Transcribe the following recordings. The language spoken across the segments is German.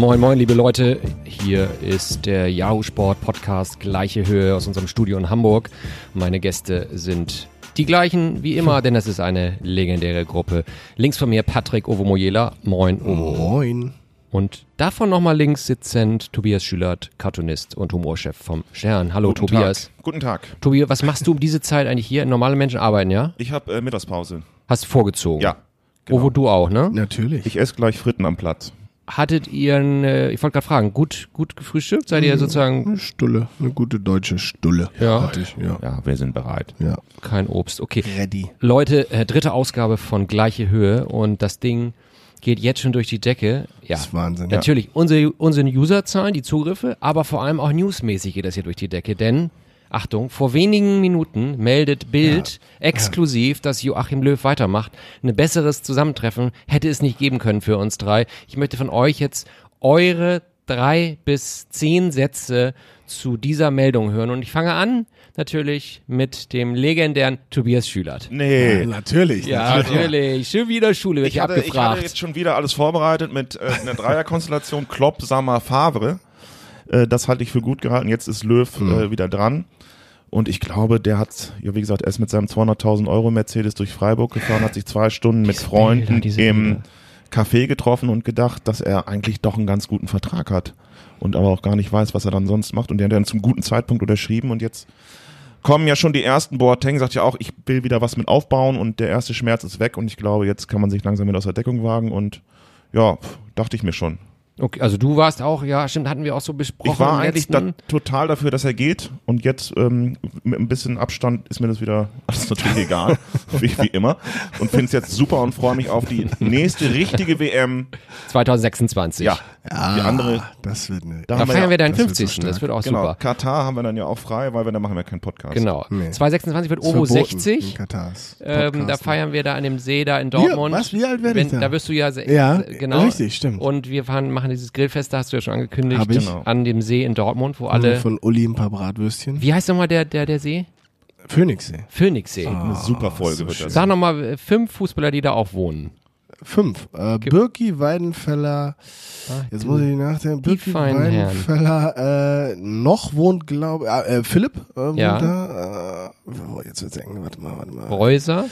Moin, moin, liebe Leute. Hier ist der Yahoo Sport Podcast Gleiche Höhe aus unserem Studio in Hamburg. Meine Gäste sind die gleichen wie immer, denn es ist eine legendäre Gruppe. Links von mir Patrick Ovomoyela. Moin, Ovo. Moin. Und davon nochmal links sitzend Tobias Schülert, Cartoonist und Humorchef vom Stern. Hallo Guten Tobias. Tag. Guten Tag. Tobias, was machst du um diese Zeit eigentlich hier? Normale Menschen arbeiten, ja? Ich habe äh, Mittagspause. Hast vorgezogen. Ja. Ovo, du auch, ne? Natürlich. Ich esse gleich Fritten am Platz. Hattet ihr, ein, äh, ich wollte gerade fragen, gut, gut gefrühstückt? Seid ihr sozusagen eine Stulle, eine gute deutsche Stulle. Ja. Hatte ich, ja. Ja, wir sind bereit. ja. kein Obst? Okay. Ready. Leute, äh, dritte Ausgabe von Gleiche Höhe und das Ding geht jetzt schon durch die Decke. Ja, Das ist Wahnsinn. natürlich unsere, unsere Userzahlen, die Zugriffe, aber vor allem auch newsmäßig geht das hier durch die Decke, denn Achtung, vor wenigen Minuten meldet Bild exklusiv, dass Joachim Löw weitermacht. Ein besseres Zusammentreffen hätte es nicht geben können für uns drei. Ich möchte von euch jetzt eure drei bis zehn Sätze zu dieser Meldung hören und ich fange an natürlich mit dem legendären Tobias Schülert. Nee. Ja, natürlich. Ja, natürlich. Schon wieder Schule wird Ich hier hatte, ich abgefragt. hatte jetzt schon wieder alles vorbereitet mit äh, einer Dreierkonstellation Klopp, Sammer, Favre. Äh, das halte ich für gut gehalten. Jetzt ist Löw äh, wieder dran. Und ich glaube, der hat, ja wie gesagt, er ist mit seinem 200.000 Euro Mercedes durch Freiburg gefahren, hat sich zwei Stunden mit Freunden Bilder, im Bilder. Café getroffen und gedacht, dass er eigentlich doch einen ganz guten Vertrag hat. Und aber auch gar nicht weiß, was er dann sonst macht. Und der hat dann zum guten Zeitpunkt unterschrieben und jetzt kommen ja schon die ersten. Boateng sagt ja auch, ich will wieder was mit aufbauen und der erste Schmerz ist weg und ich glaube, jetzt kann man sich langsam wieder aus der Deckung wagen und ja, dachte ich mir schon. Okay, also du warst auch, ja, stimmt, hatten wir auch so besprochen. Ich war eigentlich da, total dafür, dass er geht und jetzt ähm, mit ein bisschen Abstand ist mir das wieder alles natürlich egal, wie, wie immer und finde es jetzt super und freue mich auf die nächste richtige WM. 2026. Ja, Ja, die andere, Das wird eine. da Da haben wir feiern ja, wir deinen das wird so 50. das wird auch genau, super. Katar haben wir dann ja auch frei, weil wir dann machen wir keinen Podcast. Genau. Nee. 2026 wird Ovo verboten 60. in Katars. Ähm, da Podcasten. feiern wir da an dem See da in Dortmund. was? Wie alt werde ich da? Da wirst du ja, Ja, genau. richtig, stimmt. Und wir fahren, machen dieses Grillfest, da hast du ja schon angekündigt, Hab ich. Genau. an dem See in Dortmund, wo alle. Von Uli ein paar Bratwürstchen. Wie heißt nochmal der, der, der See? Phoenixsee. Phoenixsee. Eine super Folge so wird das. Sag nochmal äh, fünf Fußballer, die da auch wohnen. Fünf. Äh, Birki, Weidenfeller. Jetzt muss ich nachdenken. Birki, feinen. Weidenfeller. Äh, noch wohnt, glaube ich. Äh, Philipp äh, wohnt Ja. da. Äh, oh, jetzt wird's eng. Warte mal, warte mal. Reuser.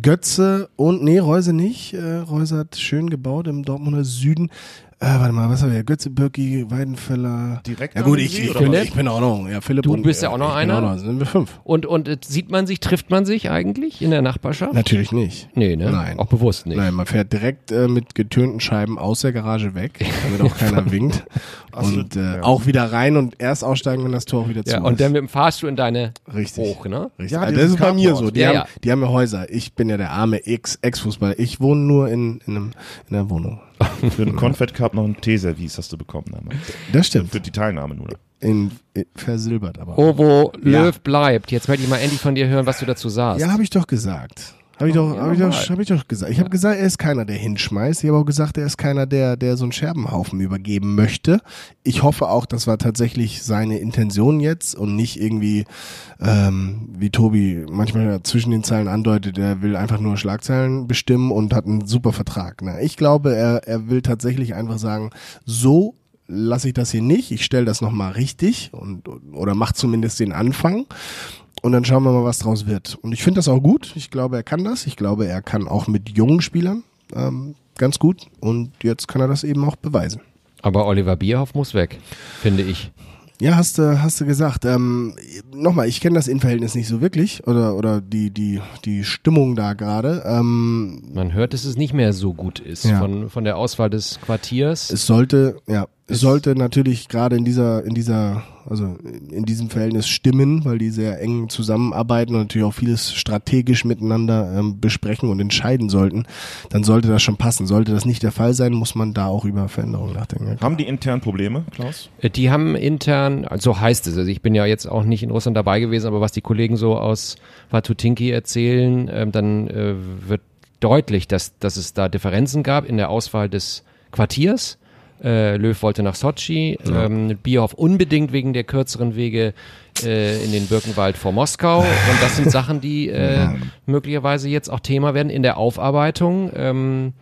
Götze und, nee, Reuse nicht. Äh, Reuse hat schön gebaut im Dortmunder Süden. Äh, warte mal, was haben wir? Götze, Birki, Weidenfeller. Direkt Ja gut, ich, ich, bin, ich bin auch noch. Ja, Philipp Du und, bist ja auch noch ich bin einer? Auch noch, sind wir fünf. Und, und äh, sieht man sich, trifft man sich eigentlich in der Nachbarschaft? Natürlich nicht. Nee, ne? Nein. Auch bewusst nicht. Nein, man fährt direkt äh, mit getönten Scheiben aus der Garage weg, damit auch keiner winkt. So, Und äh, ja. auch wieder rein und erst aussteigen, wenn das Tor auch wieder zu Ja, ist. und dann mit dem Fahrstuhl in deine Richtig. hoch, ne? Richtig. Ja, also das ist bei mir so. Die, Ja, haben, ja. die haben ja Häuser. Ich bin ja der arme Ex- Ex-Fußballer. ich wohne nur in, in, einem, in einer Wohnung. Für den Confed Cup noch ein Teeservice hast du bekommen damals. Das stimmt. Für die Teilnahme nur. In, in, versilbert aber. Ovo Ja. Löw bleibt. Jetzt möchte ich mal endlich von dir hören, was du dazu sagst. Ja, habe ich doch gesagt. Habe ich, doch, ja, hab ich, doch, hab ich doch gesagt. Ich habe gesagt, er ist keiner, der hinschmeißt. Ich habe auch gesagt, er ist keiner, der, der so einen Scherbenhaufen übergeben möchte. Ich hoffe auch, das war tatsächlich seine Intention jetzt und nicht irgendwie, ähm, wie Tobi manchmal zwischen den Zeilen andeutet, er will einfach nur Schlagzeilen bestimmen und hat einen super Vertrag. Na, ich glaube, er, er will tatsächlich einfach sagen, so lasse ich das hier nicht, ich stelle das nochmal richtig und oder mach zumindest den Anfang und dann schauen wir mal, was draus wird. Und ich finde das auch gut. Ich glaube, er kann das. Ich glaube, er kann auch mit jungen Spielern ähm, ganz gut. Und jetzt kann er das eben auch beweisen. Aber Oliver Bierhoff muss weg, finde ich. Ja, hast du, hast du gesagt. Ähm, Nochmal, ich kenne das Innenverhältnis nicht so wirklich oder, oder die, die, die Stimmung da gerade. Ähm, Man hört, dass es nicht mehr so gut ist Ja. von, von der Auswahl des Quartiers. es sollte, ja, sollte natürlich gerade in dieser, in dieser, also in diesem Verhältnis stimmen, weil die sehr eng zusammenarbeiten und natürlich auch vieles strategisch miteinander ähm, besprechen und entscheiden sollten. Dann sollte das schon passen. Sollte das nicht der Fall sein, muss man da auch über Veränderungen nachdenken. Haben die intern Probleme, Klaus? Äh, Die haben intern, also so heißt es, also ich bin ja jetzt auch nicht in Russland dabei gewesen, aber was die Kollegen so aus Watutinki erzählen, ähm, dann äh, wird deutlich, dass, dass es da Differenzen gab in der Auswahl des Quartiers. Äh, Löw wollte nach Sochi, ähm, Bierhoff unbedingt wegen der kürzeren Wege äh, in den Birkenwald vor Moskau. Und das sind Sachen, die äh, möglicherweise jetzt auch Thema werden in der Aufarbeitung. Ähm,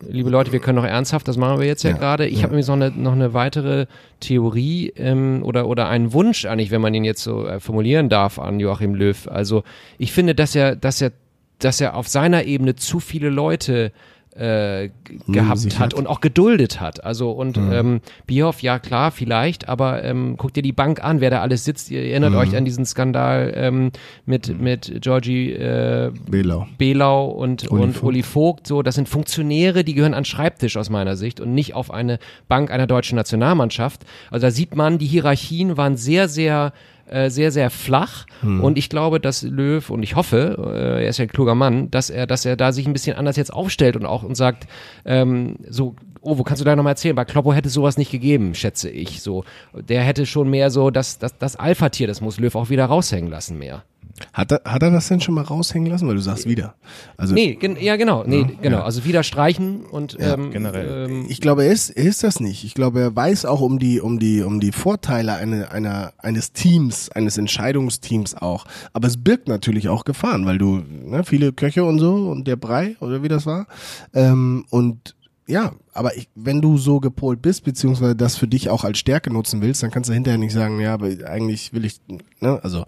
liebe Leute, wir können noch ernsthaft, das machen wir jetzt ja, Ja, gerade. Ich ja. habe nämlich noch eine, noch eine weitere Theorie ähm, oder, oder einen Wunsch eigentlich, wenn man ihn jetzt so äh, formulieren darf an Joachim Löw. Also ich finde, dass er, dass er, dass er auf seiner Ebene zu viele Leute äh, gehabt sich hat hat. und auch geduldet hat. Also und ähm, Bierhoff, ja klar, vielleicht, aber ähm, guckt dir die Bank an, wer da alles sitzt. Ihr erinnert euch an diesen Skandal ähm, mit, mit Georgie äh, Belau. Belau und, Uli und Vogt. Uli Vogt, so, das sind Funktionäre, die gehören an Schreibtisch aus meiner Sicht und nicht auf eine Bank einer deutschen Nationalmannschaft. Also da sieht man, die Hierarchien waren sehr, sehr äh, sehr, sehr flach und ich glaube, dass Löw und ich hoffe, äh, er ist ja ein kluger Mann, dass er, dass er da sich ein bisschen anders jetzt aufstellt und auch und sagt, ähm, so, oh, wo kannst du da nochmal erzählen? Bei Kloppo hätte sowas nicht gegeben, schätze ich. So, der hätte schon mehr so das, das, das Alpha-Tier, das muss Löw auch wieder raushängen lassen mehr. Hat er, hat er das denn schon mal raushängen lassen? Weil du sagst wieder. Also Nee, gen ja genau, nee, genau. Also wieder streichen und ähm, generell. Ähm, ich glaube, er ist, er ist das nicht. Ich glaube, er weiß auch um die, um die, um die Vorteile eine, einer, eines Teams, eines Entscheidungsteams auch. Aber es birgt natürlich auch Gefahren, weil du, ne, viele Köche und so und der Brei oder wie das war. Ähm, und ja, aber ich, wenn du so gepolt bist, beziehungsweise das für dich auch als Stärke nutzen willst, dann kannst du hinterher nicht sagen, ja, aber eigentlich will ich, ne, also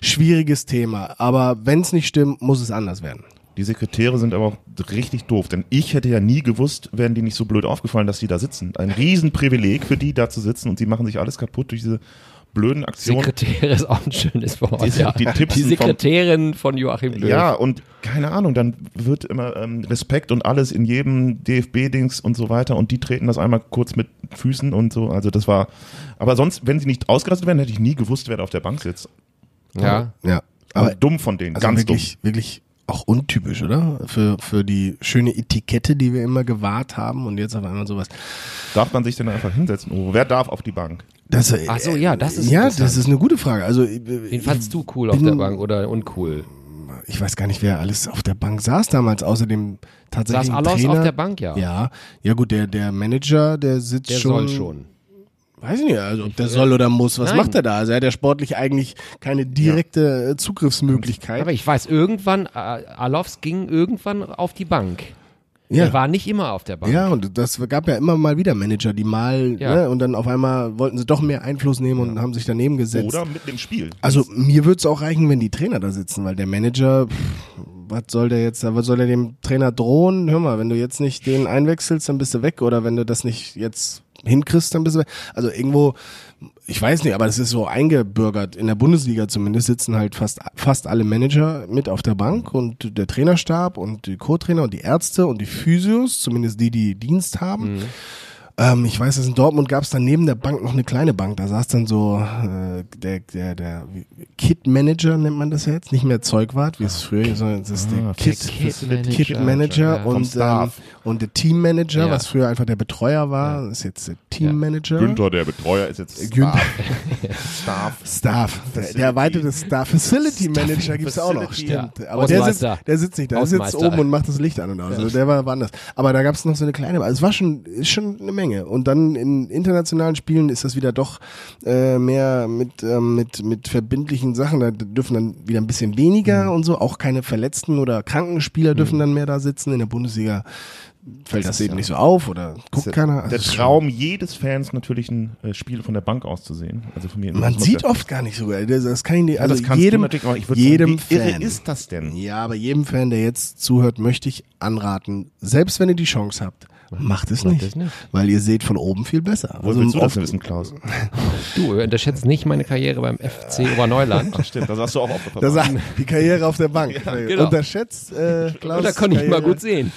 schwieriges Thema. Aber wenn es nicht stimmt, muss es anders werden. Die Sekretäre sind aber auch richtig doof, denn ich hätte ja nie gewusst, wären die nicht so blöd aufgefallen, dass die da sitzen. Ein Riesenprivileg für die, da zu sitzen und sie machen sich alles kaputt durch diese blöden Aktionen. Sekretäre ist auch ein schönes Wort. Die- ja. die die vom- Sekretärin von Joachim Löw. Ja, und keine Ahnung, dann wird immer ähm, Respekt und alles in jedem DFB-Dings und so weiter und die treten das einmal kurz mit Füßen und so. Also das war, aber sonst, wenn sie nicht ausgerastet wären, hätte ich nie gewusst, wer da auf der Bank sitzt. ja. Ja. Aber Aber dumm von denen, Also ganz wirklich, wirklich auch untypisch, oder? Für, für die schöne Etikette, die wir immer gewahrt haben und jetzt auf einmal sowas. dumm. Darf man sich denn einfach hinsetzen? Oh, wer darf auf die Bank? Das, Ach so, ja, das ist Ja, das ist eine gute Frage. Also, Wen fandst du cool auf bin- der Bank oder uncool? ich weiß gar nicht, wer alles auf der Bank saß damals, außer dem tatsächlichen Saß Allos Trainer. auf der Bank, ja. Ja, ja gut, der, der Manager, der sitzt Der schon. soll schon. Weiß ich nicht, also ob der soll oder muss. Was Nein. macht er da? Also er hat ja sportlich eigentlich keine direkte äh, Zugriffsmöglichkeit. Aber ich weiß, irgendwann, äh, Alofs ging irgendwann auf die Bank. Ja. Er war nicht immer auf der Bank. Ja, und das gab ja immer mal wieder Manager, die mal, Ja. ne, und dann auf einmal wollten sie doch mehr Einfluss nehmen und haben sich daneben gesetzt. Oder mit dem Spiel. Also mir würde es auch reichen, wenn die Trainer da sitzen, weil der Manager, pff, was soll der jetzt, was soll der dem Trainer drohen? Hör mal, wenn du jetzt nicht den einwechselst, dann bist du weg. Oder wenn du das nicht jetzt hinkriegst, dann bist du weg. Also irgendwo, ich weiß nicht, aber das ist so eingebürgert. In der Bundesliga zumindest sitzen halt fast, fast alle Manager mit auf der Bank und der Trainerstab und die Co-Trainer und die Ärzte und die Physios, zumindest die, die Dienst haben. Ähm, ich weiß, dass in Dortmund gab es dann neben der Bank noch eine kleine Bank. Da saß dann so äh, der, der, der Kit-Manager, nennt man das jetzt. Nicht mehr Zeugwart, wie es früher, sondern es ist der Ah, Kit, Kit-Manager, Kit-Manager ja. Vom und, ähm. Und der Teammanager, Ja. was früher einfach der Betreuer war, ist jetzt der Teammanager. Günther, der Betreuer, ist jetzt Günther. Staff. Staff. Der, der erweiterte Staff. Facility Manager gibt's auch noch, Facility, stimmt. ja. Aber der sitzt, der sitzt nicht da. Der sitzt oben und macht das Licht an und aus. Also der war woanders. Aber da gab's noch so eine kleine, also es war schon, ist schon eine Menge. Und dann in internationalen Spielen ist das wieder doch äh, mehr mit, ähm, mit, mit verbindlichen Sachen. Da dürfen dann wieder ein bisschen weniger und so. Auch keine Verletzten oder kranken Spieler dürfen dann mehr da sitzen. In der Bundesliga fällt das, eben nicht so auf oder guckt keiner. Also Der Traum jedes Fans natürlich ein äh, Spiel von der Bank aus zu sehen. Also von mir. Man sieht ja- oft gar nicht so. Das, das kann ich nicht. Ja, Also das kannst jedem, natürlich, aber ich jedem sagen, wie irre Fan. ist das denn? Ja, aber jedem Fan, der jetzt zuhört, möchte ich anraten, selbst wenn ihr die Chance habt, macht es nicht, nicht. Weil ihr seht von oben viel besser. Wo willst du das wissen, Klaus? Du unterschätzt nicht meine Karriere beim FC Oberneuland. Ach stimmt, das hast du auch aufgepasst. Die Karriere auf der Bank. genau. Unterschätzt äh, Klaus. Und da konnte ich mal Karriere. gut sehen.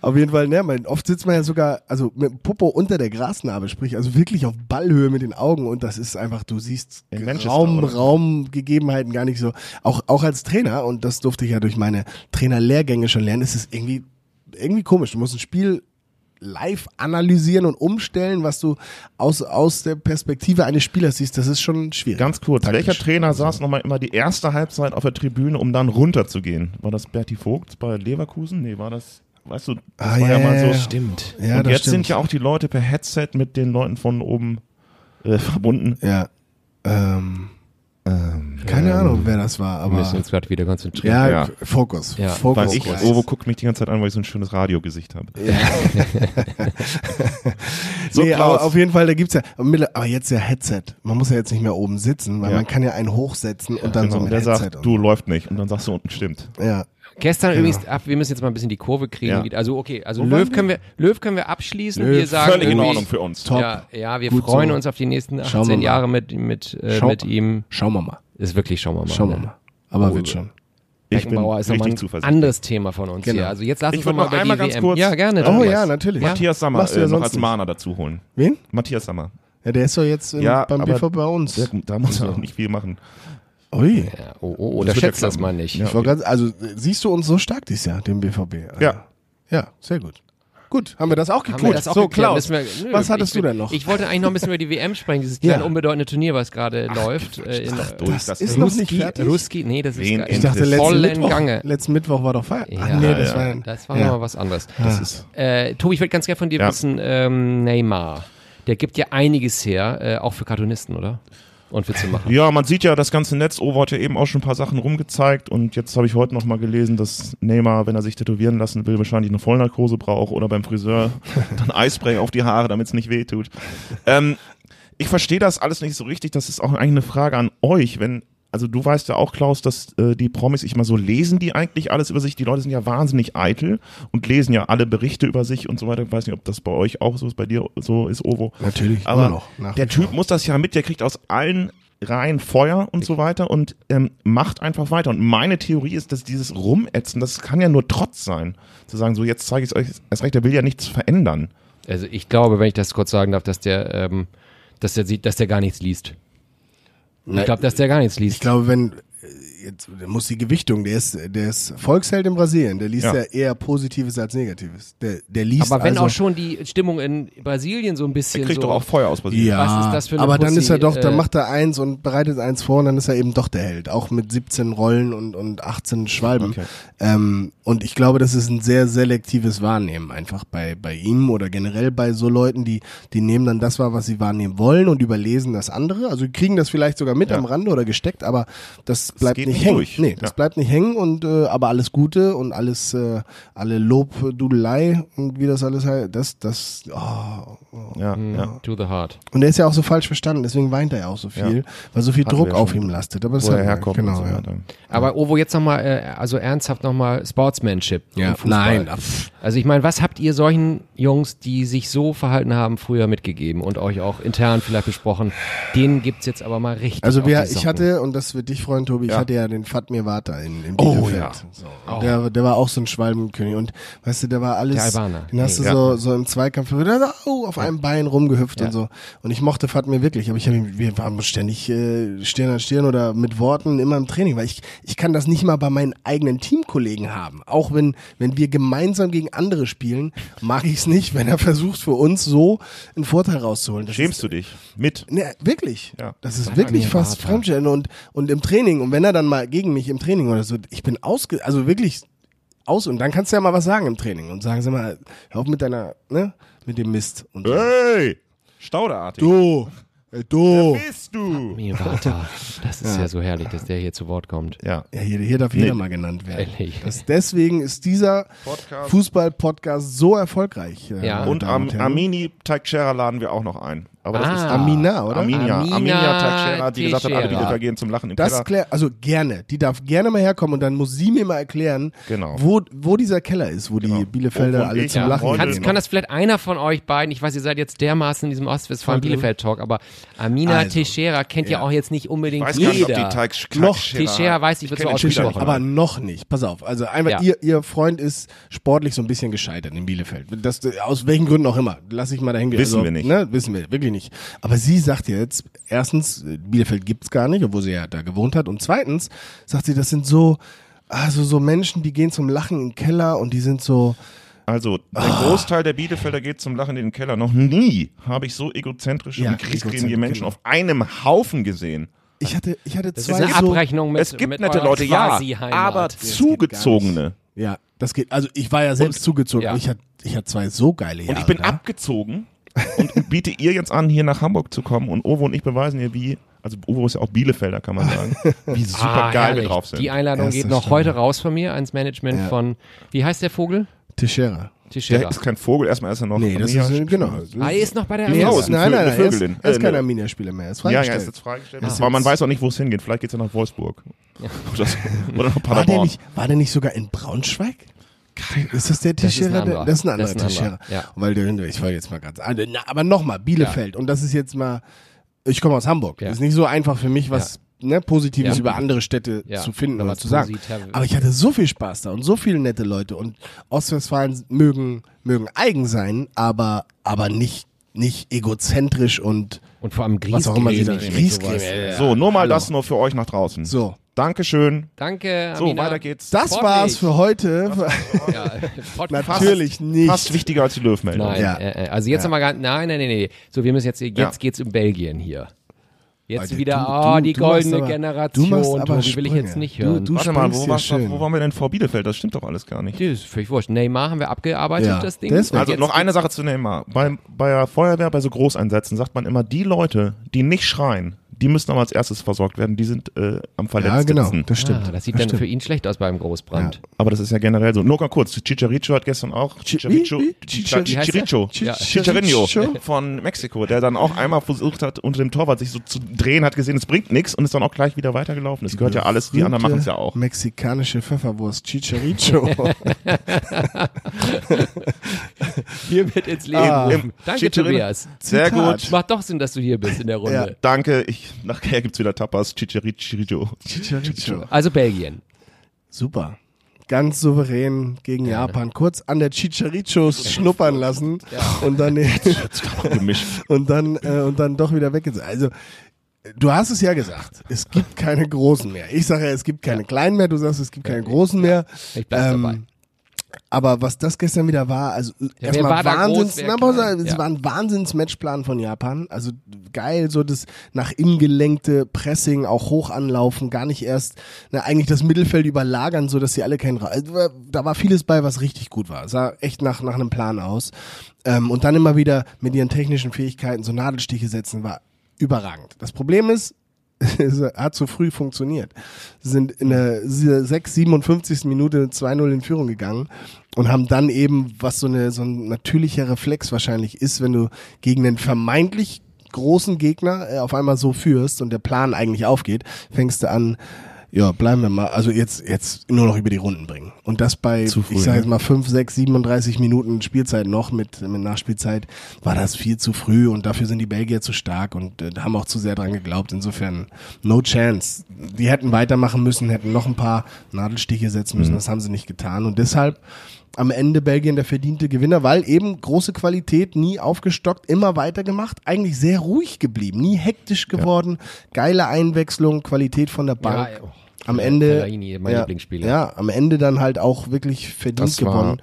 Auf jeden Fall, ne, man, oft sitzt man ja sogar, also mit dem Popo unter der Grasnarbe, sprich, also wirklich auf Ballhöhe mit den Augen und das ist einfach, du siehst In Raum? Raumgegebenheiten gar nicht so. Auch, auch als Trainer, und das durfte ich ja durch meine Trainerlehrgänge schon lernen, ist es irgendwie, irgendwie komisch. Du musst ein Spiel live analysieren und umstellen, was du aus, aus der Perspektive eines Spielers siehst, das ist schon schwierig. Ganz kurz, Taktisch. welcher Trainer saß nochmal immer die erste Halbzeit auf der Tribüne, um dann runterzugehen? War das Berti Vogt bei Leverkusen? Nee, war das, weißt du, das Ah, war ja, ja, mal so. ja. Stimmt. Ja, und das jetzt stimmt. sind ja auch die Leute per Headset mit den Leuten von oben äh, verbunden. Ja. Ähm, Ähm, keine Keine Ahnung, wer das war, Wir aber. müssen uns gerade wieder konzentrieren. Ja, Ja. Fokus. Ja. Fokus. Weil ich. Ovo guckt mich die ganze Zeit an, weil ich so ein schönes Radiogesicht habe. So, nee, Klaus. aber auf jeden Fall, da gibt's ja, aber jetzt ja Headset. Man muss ja jetzt nicht mehr oben sitzen, weil Ja. man kann ja einen hochsetzen und dann so Genau, mit der Headset. sagt, und du läuft nicht. Und dann sagst du unten stimmt. Ja. Gestern übrigens, ab, wir müssen jetzt mal ein bisschen die Kurve kriegen. Ja. Also okay, also Löw können wir, Löw können wir abschließen. Löw, wir sagen Völlig in Ordnung für uns. Top. Ja, ja, wir Gut freuen so. uns auf die nächsten Schauen 18 wir Jahre mit, mit, äh, Schau- mit ihm. Schauen wir mal. Ist wirklich, schauen wir mal. Schauen wir ne? mal. Aber Oh, wird schon. Ich bin Beckenbauer ist nochmal richtig ein zuversichtlich. anderes Thema von uns Genau. hier. Also jetzt lass Ich uns mal noch über einmal die ganz WM. kurz- Ja, gerne. Oh ja, natürlich. Matthias Sammer äh, noch als. Mahner dazu holen. Wen? Matthias Sammer. Ja, der ist doch jetzt in, Ja, beim BV bei uns. Der, da muss er auch nicht viel machen. Ui. Ja, oh, oh, Das wird unterschätzt ja das mal nicht. Ja. Ganz, also siehst du uns so stark dieses Jahr, den BVB? Also, Ja. Ja, sehr gut. Gut, haben wir das auch geklärt. das auch so, geklärt? Klaus, wir- nö, was hattest du denn noch? Ich wollte eigentlich noch ein bisschen über die WM sprechen, dieses Ja. kleine unbedeutende Turnier, was gerade läuft. Äh, in Ach, du, das das ist ist noch Ruski, nicht fertig? Ruski, nee, das ist Wen gar- ich dachte, voll in Mittwoch, Gange. letzten Mittwoch war doch Feiertag. Ja, Ach nee, das ja. war, Das war ja. nochmal was anderes. Das ist- Äh, Tobi, ich würde ganz gerne von dir Ja. wissen, ähm, Neymar, der gibt ja einiges her, äh, auch für Cartoonisten, oder? Und zu machen. Ja, man sieht ja das ganze Netz. Ovo hat ja eben auch schon ein paar Sachen rumgezeigt und jetzt habe ich heute noch mal gelesen, dass Neymar, wenn er sich tätowieren lassen will, wahrscheinlich eine Vollnarkose braucht oder beim Friseur dann Eispray auf die Haare, damit es nicht wehtut. Ähm, ich verstehe das alles nicht so richtig. Das ist auch eigentlich eine Frage an euch, wenn also du weißt ja auch, Klaus, dass äh, die Promis, ich mal so, lesen die eigentlich alles über sich? Die Leute sind ja wahnsinnig eitel und lesen ja alle Berichte über sich und so weiter. Ich weiß nicht, ob das bei euch auch so ist, bei dir so ist, Ovo. Natürlich, Aber immer noch. Nach der Typ muss das ja mit, der kriegt aus allen Reihen Feuer und so weiter und ähm, macht einfach weiter. Und meine Theorie ist, dass dieses Rumätzen, das kann ja nur Trotz sein. Zu sagen, so jetzt zeige ich es euch erst recht, der will ja nichts verändern. Also ich glaube, wenn ich das kurz sagen darf, dass der, ähm, dass der sieht, dass der gar nichts liest. Ich glaube, dass der gar nichts liest. Ich glaube, wenn jetzt der muss die Gewichtung, der ist der ist Volksheld in Brasilien, der liest ja, Ja. eher Positives als Negatives. Der der liest aber wenn also, auch schon die Stimmung in Brasilien so ein bisschen Der kriegt so doch auch Feuer aus Brasilien. ja, Was ist das für eine aber dann Pussy, ist er doch, dann äh, macht er eins und bereitet eins vor und dann ist er eben doch der Held, auch mit 17 Rollen und und 18 Schwalben. Okay. Ähm, und ich glaube, das ist ein sehr selektives Wahrnehmen einfach bei bei ihm oder generell bei so Leuten, die die nehmen dann das wahr, was sie wahrnehmen wollen und überlesen das andere. Also die kriegen das vielleicht sogar mit Ja. am Rande oder gesteckt, aber das bleibt nicht nicht hängen. durch. Nee, das Ja. bleibt nicht hängen und äh, aber alles Gute und alles äh, alle Lobdudelei und wie das alles heißt, das das oh, Ja, ja. to the heart. und der ist ja auch so falsch verstanden, deswegen weint er ja auch so viel, weil so viel Hatten Druck auf ihm lastet. Aber das Wo er herkommt genau, so ja. Aber Ovo, jetzt nochmal, äh, also ernsthaft nochmal Sportsmanship Ja, im Fußball. nein, pff. Also ich meine, was habt ihr solchen Jungs, die sich so verhalten haben, früher mitgegeben und euch auch intern vielleicht besprochen? Denen gibt's jetzt aber mal richtig Also die ich hatte, und das wird dich freuen, Tobi, ich Ja. hatte ja den Fatmir Vata in, in Oh, Bielefeld. ja. So. Und Der, der war auch so ein Schwalbenkönig. Und weißt du, der war alles, Der Albaner. den hast Nee, du ja. so, so im Zweikampf, oh, auf einem Bein rumgehüpft Ja. und so. Und ich mochte Fatmir wirklich, aber ich hab wir waren ständig äh, Stirn an Stirn oder mit Worten immer im Training, weil ich, ich kann das nicht mal bei meinen eigenen Teamkollegen haben. Auch wenn, wenn wir gemeinsam gegen andere spielen, mag ich es nicht, wenn er versucht, für uns so einen Vorteil rauszuholen. Das Schämst du dich? Mit? Ne, wirklich. Ja. Das ist Sag wirklich fast. Fremdschäden und, und im Training. Und wenn er dann mal gegen mich im Training oder so, ich bin ausge, also wirklich aus und dann kannst du ja mal was sagen im Training und sagen, sag mal, hör auf mit deiner, ne, mit dem Mist. Und. Hey! Stauderartig. Du, ey, du. Wer bist du? Mir Vater. Das ist ja. so herrlich, dass der hier zu Wort kommt. Ja. Ja, hier, hier darf jeder Nee. mal genannt werden. Ehrlich. Das, deswegen ist dieser Podcast. Fußball-Podcast so erfolgreich. äh, Ja. Und Am. Amini Teixeira laden wir auch noch ein. Aber das Ah. ist Amina, oder? Arminia. Amina Arminia Teixeira, die gesagt hat, alle Teixeira. Bielefer gehen zum Lachen im Das Keller. klär, also gerne. Die darf gerne mal herkommen und dann muss sie mir mal erklären, Genau. wo, wo dieser Keller ist, wo die Genau. Bielefelder Wo wohn alle zum Ja, Lachen Kann, gehen. kann das vielleicht einer von euch beiden, ich weiß, ihr seid jetzt dermaßen in diesem Ostwestfalen-Bielefeld-Talk, aber Amina Also, Teixeira kennt ja. ja. auch jetzt nicht unbedingt weiß gar nicht, ob jeder. die Teig Noch Teixeira weiß ich, wird so ausgesprochen. Aber noch nicht. Pass auf. Also einfach, Ja. ihr, ihr Freund ist sportlich so ein bisschen gescheitert in Bielefeld. Das, aus welchen Gründen auch immer. Lass ich mal dahin Wissen also, wir nicht. Ne, wissen wir wirklich nicht. Aber sie sagt jetzt, erstens, Bielefeld gibt's gar nicht, obwohl sie ja da gewohnt hat. Und zweitens sagt sie, das sind so, also so Menschen, die gehen zum Lachen in den Keller und die sind so, Also, der Ah. Großteil der Bielefelder geht zum Lachen in den Keller. Noch nie habe ich so egozentrische Ja, und kriegsgrämige Menschen genau. auf einem Haufen gesehen. ich hatte, ich hatte Das zwei ist eine so, Abrechnung mit es gibt mit nette eurer Leute, ja, aber zugezogene. Ja, das geht. Also ich war ja selbst zugezogen. ja. Ich hatte, ich hatte zwei so geile Jahre. Und ich bin da. abgezogen und biete ihr jetzt an, hier nach Hamburg zu kommen. Und Ovo und ich beweisen ihr, wie Also Uwe ist ja auch Bielefelder, kann man sagen. Wie super Ah, geil wir drauf sind. Die Einladung Erste geht noch Stunde. heute raus von mir ans Management Ja. von, wie heißt der Vogel? Teixeira. der Teixeira. ist kein Vogel, erstmal ist er noch. Nee, das Arminia- ist, genau. Ah, er ist noch bei der er ist, ein nein, nein, nein, er ist, er ist Äh, kein ne- Arminia-Spieler mehr. Er ist Ja, ja, freigestellt. ist jetzt freigestellt. Ist Aber man weiß auch nicht, wo es hingeht. Vielleicht geht es ja nach Wolfsburg. Oder, oder nach war, der Paderborn. nicht, war der nicht sogar in Braunschweig? Ist das der Das anderer. Das ist ein anderer Das ist ein Teixeira. anderer, ja. Weil der, ich wollte jetzt mal ganz, ah, aber nochmal, Bielefeld. Und das ist jetzt mal, ich komme aus Hamburg. Ja. Ist nicht so einfach für mich, was ne, Positives Ja. über andere Städte Ja. zu finden Aber oder zu sagen. Aber ich hatte so viel Spaß da und so viele nette Leute und Ostwestfalen mögen, mögen eigen sein, aber, aber nicht, nicht egozentrisch und Und vor allem was auch immer sie da. Griesgrämig. So, nur mal Hallo. das nur für euch nach draußen. So. Dankeschön. Danke, So, Amina. weiter geht's. Das Freut war's für heute. Ja, Podcast. Natürlich nicht. Fast wichtiger als die Löwmeldung. Nein, Ja. äh, äh, also jetzt Ja. haben wir gar, nein, nein, nein, nein. So, wir müssen jetzt, jetzt Ja. geht's um Belgien hier. Jetzt Alter, wieder, du- oh, du- die du goldene aber- Generation. du machst aber will ich jetzt nicht hören. du- Warte mal, wo, springst war's, hier schön. wo waren wir denn vor Bielefeld? Das stimmt doch alles gar nicht. Das ist völlig wurscht. Neymar haben wir abgearbeitet, Ja, das Ding. deswegen. Und Also noch eine Sache zu Neymar. Bei, bei der Feuerwehr, bei so Großeinsätzen sagt man immer, die Leute, die nicht schreien, die müssen aber als erstes versorgt werden. Die sind äh, am Ja, verletztesten. genau, das stimmt. Ah, das sieht das dann stimmt. für ihn schlecht aus beim Großbrand. Aber das ist ja generell so. Nur ganz kurz, Chicharito hat gestern auch Chicharito, Ja. Chicharito Chicharito? von Mexiko, der dann auch einmal versucht hat, unter dem Torwart sich so zu drehen, hat gesehen, es bringt nichts und ist dann auch gleich wieder weitergelaufen. Das gehört ja alles, die anderen machen es ja auch. Mexikanische Pfefferwurst, Chicharito. Hier wird ins Leben Ah. gerufen. Danke, Chicharito. Tobias. Sehr Zitat. gut. Macht doch Sinn, dass du hier bist in der Runde. Ja. Danke, ich, nachher gibt's wieder Tapas, Chicharito. Chicharito. Also Belgien. Super. Ganz souverän gegen Japan. Kurz an der Chicharritos schnuppern lassen und dann Gemischt. und dann äh, und dann doch wieder weggesetzt. Also du hast es ja gesagt. Es gibt keine großen mehr. Ich sage ja, es gibt keine kleinen mehr. Du sagst, es gibt keine großen mehr. Ich bleib dabei. Aber was das gestern wieder war, also wer erstmal war Wahnsinns, groß, na, aber es Ja. war ein Wahnsinns-Matchplan von Japan. Also geil, so das nach innen gelenkte Pressing, auch hoch anlaufen, gar nicht erst, na, eigentlich das Mittelfeld überlagern, so dass sie alle keinen, also, da war vieles bei, was richtig gut war. Es sah echt nach, nach einem Plan aus. Ähm, und dann immer wieder mit ihren technischen Fähigkeiten so Nadelstiche setzen, war überragend. Das Problem ist, hat zu früh funktioniert. Sind in der 6, 57. Minute 2-0 in Führung gegangen und haben dann eben, was so, eine, so ein natürlicher Reflex wahrscheinlich ist, wenn du gegen einen vermeintlich großen Gegner äh, auf einmal so führst und der Plan eigentlich aufgeht, fängst du an, ja, bleiben wir mal, also jetzt, jetzt nur noch über die Runden bringen. Und das bei, früh, ich sage ne? jetzt mal 5, 6, 37 Minuten Spielzeit noch mit, mit Nachspielzeit, war das viel zu früh und dafür sind die Belgier zu stark und äh, haben auch zu sehr dran geglaubt. Insofern, no chance. Die hätten weitermachen müssen, hätten noch ein paar Nadelstiche setzen müssen, das haben sie nicht getan. Und deshalb am Ende Belgien der verdiente Gewinner, weil eben große Qualität, nie aufgestockt, immer weitergemacht, eigentlich sehr ruhig geblieben, nie hektisch geworden, geile Einwechslung, Qualität von der Bank. Ja, oh, am Ende, Fellaini, mein ja, Lieblingsspieler. ja, am Ende dann halt auch wirklich verdient Das gewonnen.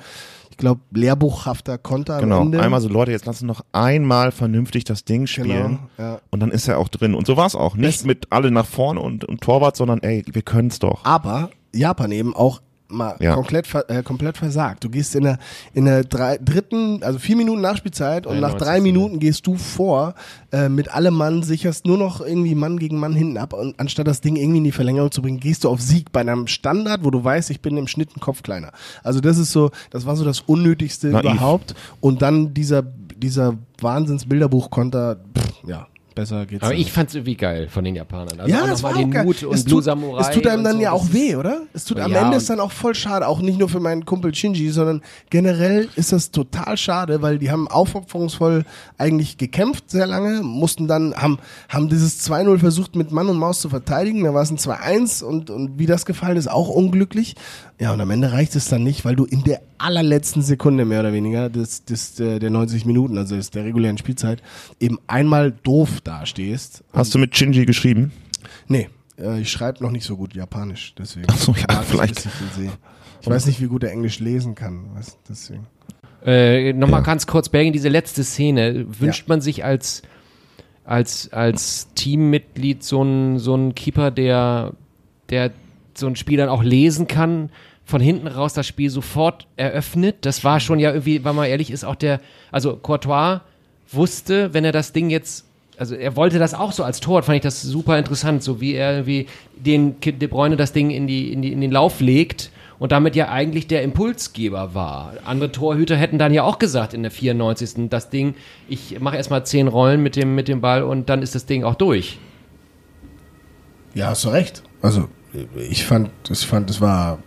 Ich glaube, lehrbuchhafter Konter am Genau. Ende. Einmal so, Leute, jetzt lassen noch einmal vernünftig das Ding spielen. Genau, ja. Und dann ist er auch drin. Und so war es auch. Nicht mit alle nach vorne und, und Torwart, sondern ey, wir können's doch. Aber Japan eben auch mal Ja. komplett, äh, komplett versagt. Du gehst in der, in der drei, dritten, also vier Minuten Nachspielzeit und nach 91. drei Minuten gehst du vor äh, mit allem Mann, sicherst nur noch irgendwie Mann gegen Mann hinten ab und anstatt das Ding irgendwie in die Verlängerung zu bringen, gehst du auf Sieg bei einem Standard, wo du weißt, ich bin im Schnitt ein Kopf kleiner. Also das ist so, das war so das Unnötigste Naiv. überhaupt und dann dieser, dieser Wahnsinns-Bilderbuch-Konter, pff, ja, besser geht's Aber ich fand's irgendwie geil von den Japanern. Also ja, auch das war auch geil. Mut und es Blue tut, Samurai. Es tut einem dann so. ja auch weh, oder? Es tut Ja, am Ende ist dann auch voll schade, auch nicht nur für meinen Kumpel Shinji, sondern generell ist das total schade, weil die haben aufopferungsvoll eigentlich gekämpft sehr lange, mussten dann haben haben dieses 2-0 versucht mit Mann und Maus zu verteidigen, da war es ein 2-1 und und wie das gefallen ist, auch unglücklich. Ja, und am Ende reicht es dann nicht, weil du in der allerletzten Sekunde mehr oder weniger des, des äh, der 90 Minuten, also der regulären Spielzeit, eben einmal doof dastehst Hast du mit Shinji geschrieben? Nee, äh, ich schreibe noch nicht so gut Japanisch, deswegen. Ach so, ja, vielleicht. Ich, ich weiß nicht, wie gut er Englisch lesen kann. Was, deswegen. Äh, Nochmal Ja. ganz kurz, Belgien, diese letzte Szene. Wünscht man sich als, als, als Teammitglied so einen so einen Keeper, der, der so ein Spiel dann auch lesen kann, von hinten raus das Spiel sofort eröffnet? Das war schon ja irgendwie, wenn man ehrlich ist, auch der, also Courtois wusste, wenn er das Ding jetzt also er wollte das auch so als Tor, fand ich das super interessant, so wie er wie den Kid De Bruyne das Ding in die, in die in den Lauf legt und damit ja eigentlich der Impulsgeber war. Andere Torhüter hätten dann ja auch gesagt in der 94. das Ding, ich mache erstmal zehn Rollen mit dem mit dem Ball und dann ist das Ding auch durch. Ja, hast du recht. Also ich fand, ich fand, es war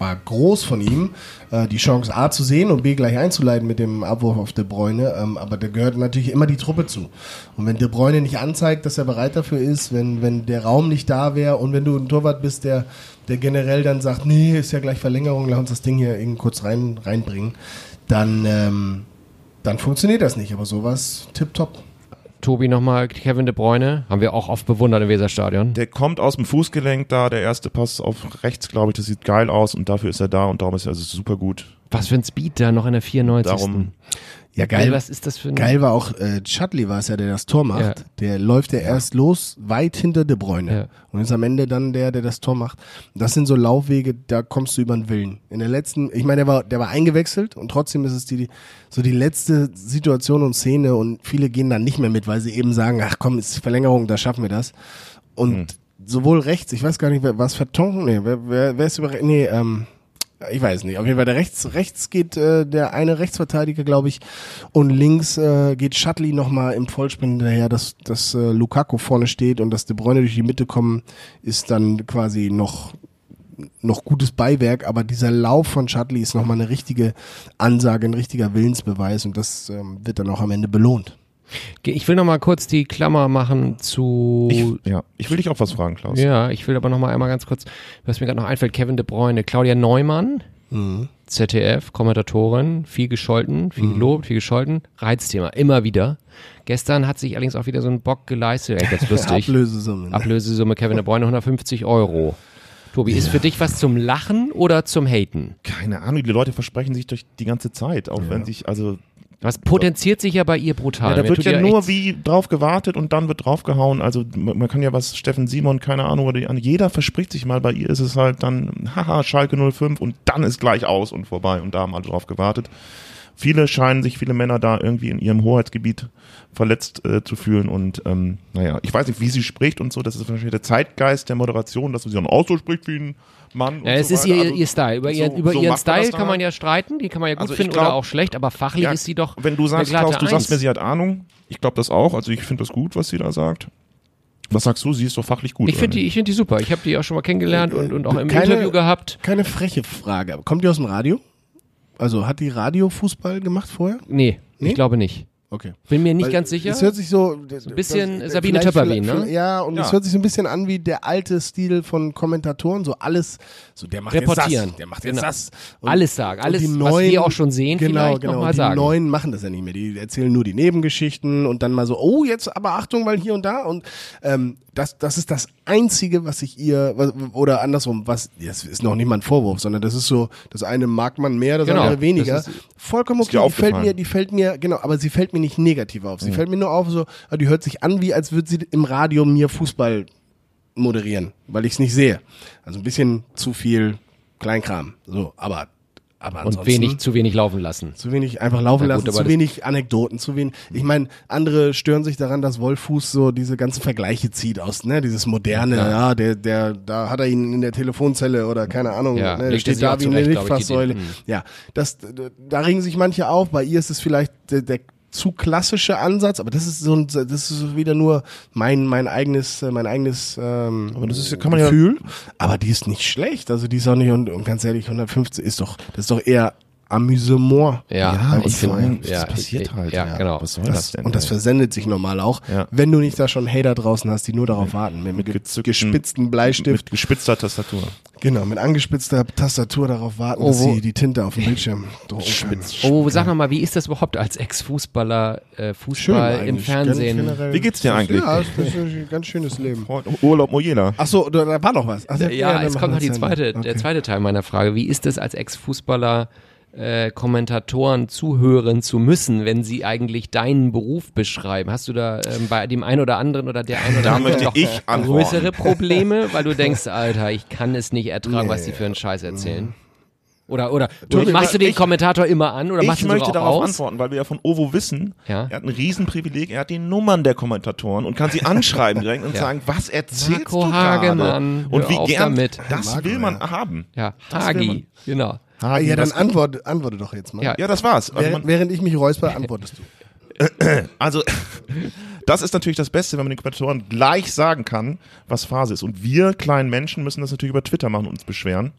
war groß von ihm, äh, die Chance A zu sehen und B gleich einzuleiten mit dem Abwurf auf De Bruyne. Ähm, aber da gehört natürlich immer die Truppe zu. Und wenn De Bruyne nicht anzeigt, dass er bereit dafür ist, wenn, wenn der Raum nicht da wäre und wenn du ein Torwart bist, der, der generell dann sagt, nee, ist ja gleich Verlängerung, lass uns das Ding hier irgendwie kurz rein, reinbringen, dann, ähm, dann funktioniert das nicht. Aber sowas tipptopp. Tobi nochmal, Kevin De Bruyne, haben wir auch oft bewundert im Weserstadion. Der kommt aus dem Fußgelenk da, der erste Pass auf rechts, glaube ich, das sieht geil aus und dafür ist er da und darum ist er also super gut. Was für ein Speed da noch in der 94. Darum- Ja, geil. was ist das für ein Geil war auch, äh, Chudley war es ja, der das Tor macht. Ja. Der läuft ja erst los, weit hinter De Bruyne. Ja. Und ist am Ende dann der, der das Tor macht. Das sind so Laufwege, da kommst du über den Willen. In der letzten, ich meine, der war, der war eingewechselt und trotzdem ist es die, so die letzte Situation und Szene und viele gehen dann nicht mehr mit, weil sie eben sagen, ach komm, ist Verlängerung, da schaffen wir das. Und sowohl rechts, ich weiß gar nicht, wer, was Vertonken, nee, wer, wer, wer ist über, nee, ähm, ich weiß nicht. Auf jeden Fall der rechts, rechts geht äh, der eine Rechtsverteidiger, glaube ich, und links äh, geht Shutley nochmal im Vollsprint hinterher, dass, dass äh, Lukaku vorne steht und dass De Bruyne durch die Mitte kommen, ist dann quasi noch noch gutes Beiwerk, aber dieser Lauf von Shutley ist nochmal eine richtige Ansage, ein richtiger Willensbeweis und das ähm, wird dann auch am Ende belohnt. Ich will noch mal kurz die Klammer machen zu. Ich, ja, ich will dich auch was fragen, Klaus. ja, ich will aber noch mal einmal ganz kurz, was mir gerade noch einfällt, Kevin De Bruyne, Claudia Neumann, ZDF, Kommentatorin, viel gescholten, viel gelobt, viel gescholten, Reizthema, immer wieder. Gestern hat sich allerdings auch wieder so ein Bock geleistet, ey, ganz lustig. Ablösesumme. ne? Ablösesumme Kevin De Bruyne 150 Euro. Tobi, ist für dich was zum Lachen oder zum Haten? Keine Ahnung, die Leute versprechen sich durch die ganze Zeit, auch wenn sich, also Was potenziert sich ja bei ihr brutal. Ja, da wird ja ihr nur wie drauf gewartet und dann wird draufgehauen. Also man kann ja was, Steffen Simon, keine Ahnung, oder die, an jeder verspricht sich mal, bei ihr ist es halt dann, haha, Schalke 05 und dann ist gleich aus und vorbei und da haben alle drauf gewartet. Viele scheinen sich, viele Männer da irgendwie in ihrem Hoheitsgebiet verletzt äh, zu fühlen und ähm, naja, ich weiß nicht, wie sie spricht und so, das ist wahrscheinlich der Zeitgeist der Moderation, dass sie dann auch so spricht wie ein Mann. Ja, und es so ist weiter. ihr, Also, ihr Style. Über, so- ihren, über so ihren Style kann man halt. ja streiten, die kann man ja gut Also finden glaub- oder auch schlecht, aber fachlich Ja, ist sie doch. Wenn du sagst, Klaus, du sagst mir, sie hat Ahnung. Ich glaube das auch. Also ich finde das gut, was sie da sagt. Was sagst du? Sie ist doch fachlich gut. Ich finde die, ich finde die super. Ich habe die auch schon mal kennengelernt und, und auch im Keine- Interview gehabt. Keine freche Frage. aber Kommt die aus dem Radio? Also hat die Radiofußball gemacht vorher? Nee, Nee? ich glaube nicht. Okay. Bin mir nicht Weil ganz sicher. Es hört sich so ein bisschen das- Sabine Töpperwien, ne? Ja, und es Ja. hört sich so ein bisschen an wie der alte Stil von Kommentatoren, so alles, so der macht Reportieren. jetzt das, der macht jetzt Genau. das. Und- Alles sagen, alles, die was wir auch schon sehen, genau, vielleicht genau. noch mal und die sagen. Neuen machen das ja nicht mehr. Die erzählen nur die Nebengeschichten und dann mal so, oh, jetzt aber Achtung, weil hier und da. Und ähm, das, das ist das Einzige, was ich ihr, was, oder andersrum, was, das ist noch nicht mal ein Vorwurf, sondern das ist so, das eine mag man mehr, das Genau, andere weniger. das ist- Vollkommen okay. Die fällt mir, die fällt mir, genau, aber sie fällt mir nicht negativ auf. Sie fällt mir nur auf, so, ah, die hört sich an, wie als würde sie im Radio mir Fußball moderieren, weil ich es nicht sehe. Also ein bisschen zu viel Kleinkram. So, aber, aber und wenig, zu wenig laufen lassen. zu wenig einfach laufen gut, lassen, zu wenig Anekdoten, zu wenig. Ich meine, andere stören sich daran, dass Wolfuß so diese ganzen Vergleiche zieht aus, ne, dieses moderne, Ja. ja, der, der, da hat er ihn in der Telefonzelle oder keine Ahnung, Ja, ne, steht da wie eine zurecht, die Lichtfasssäule. Idee. Hm. Ja, das, da regen sich manche auf. Bei ihr ist es vielleicht der, der zu klassische Ansatz, aber das ist so ein, das ist wieder nur mein mein eigenes äh, mein eigenes ähm, Aber das ist ja- kann man ja- Gefühl. aber die ist nicht schlecht, also die ist auch nicht und, und ganz ehrlich 150 ist doch das ist doch eher Amüsement. Ja, Ja, und vor allem, finde, das ja, passiert ich- halt, Ja, ja. genau. Was soll Das, das denn? und das versendet sich normal auch, Ja. wenn du nicht da schon Hater draußen hast, die nur darauf warten, mit, mit, ge- gespitzten Bleistift, Mit gespitzter Tastatur. genau, mit angespitzter Tastatur darauf warten, Oh, dass sie die Tinte auf dem Bildschirm drucken. Oh, sag noch mal, wie ist das überhaupt als Ex-Fußballer, äh, Fußball im Fernsehen? Wie geht's dir eigentlich? Ja, das ist ein ganz schönes Leben. Urlaub Mojela. Ach so, da war noch was. Ach, Ja, dann jetzt kommt noch die zweite, Okay. der zweite Teil meiner Frage. Wie ist es als Ex-Fußballer, äh, Kommentatoren zuhören zu müssen, wenn sie eigentlich deinen Beruf beschreiben? Hast du da ähm, bei dem einen oder anderen oder der einen oder Da anderen möchte noch ich antworten. größere Probleme, weil du denkst, Alter, ich kann es nicht ertragen, Nee. was die für einen Scheiß erzählen? Oder, oder, oder Entschuldigung, machst du den ich- Kommentator immer an oder machst Ich du möchte sogar auch darauf aus? antworten, weil wir ja von Ovo wissen, Ja. er hat ein Riesenprivileg, er hat die Nummern der Kommentatoren und kann sie anschreiben direkt und Ja. sagen, was erzählst Marco du Hagemann, gerade? Und wie gern, damit. das Marco, will man ja. haben. Ja, Das. Hagi, genau. Hagen, ja, dann antworte, antworte doch jetzt mal. Ja. ja, das war's. Also, Während, man, während ich mich räusper, antwortest du. also das ist natürlich das Beste, wenn man den Kommentatoren gleich sagen kann, was Phase ist. Und wir kleinen Menschen müssen das natürlich über Twitter machen und uns beschweren.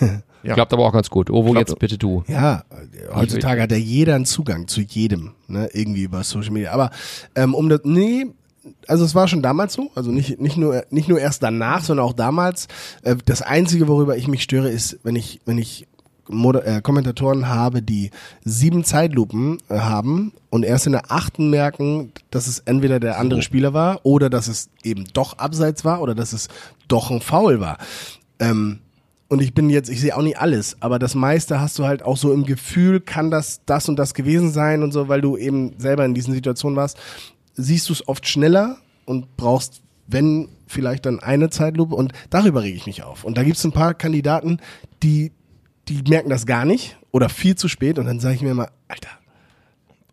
Ja. Klappt aber auch ganz gut. Ovo, Klappt. jetzt bitte du. Ja, heutzutage hat ja jeder einen Zugang zu jedem, ne, irgendwie über Social Media. Aber ähm, um das, nee, also es war schon damals so, also nicht nicht nur nicht nur erst danach, sondern auch damals. Äh, das einzige, worüber ich mich störe, ist, wenn ich wenn ich Moder äh, Kommentatoren habe, die sieben Zeitlupen äh, haben und erst in der achten merken, dass es entweder der andere Spieler war oder dass es eben doch abseits war oder dass es doch ein Foul war. Ähm, und ich bin jetzt, ich sehe auch nicht alles, aber das meiste hast du halt auch so im Gefühl, kann das das und das gewesen sein und so, weil du eben selber in diesen Situationen warst, siehst du es oft schneller und brauchst, wenn vielleicht dann eine Zeitlupe und darüber rege ich mich auf. Und da gibt es ein paar Kandidaten, die, die merken das gar nicht oder viel zu spät und dann sage ich mir immer, Alter,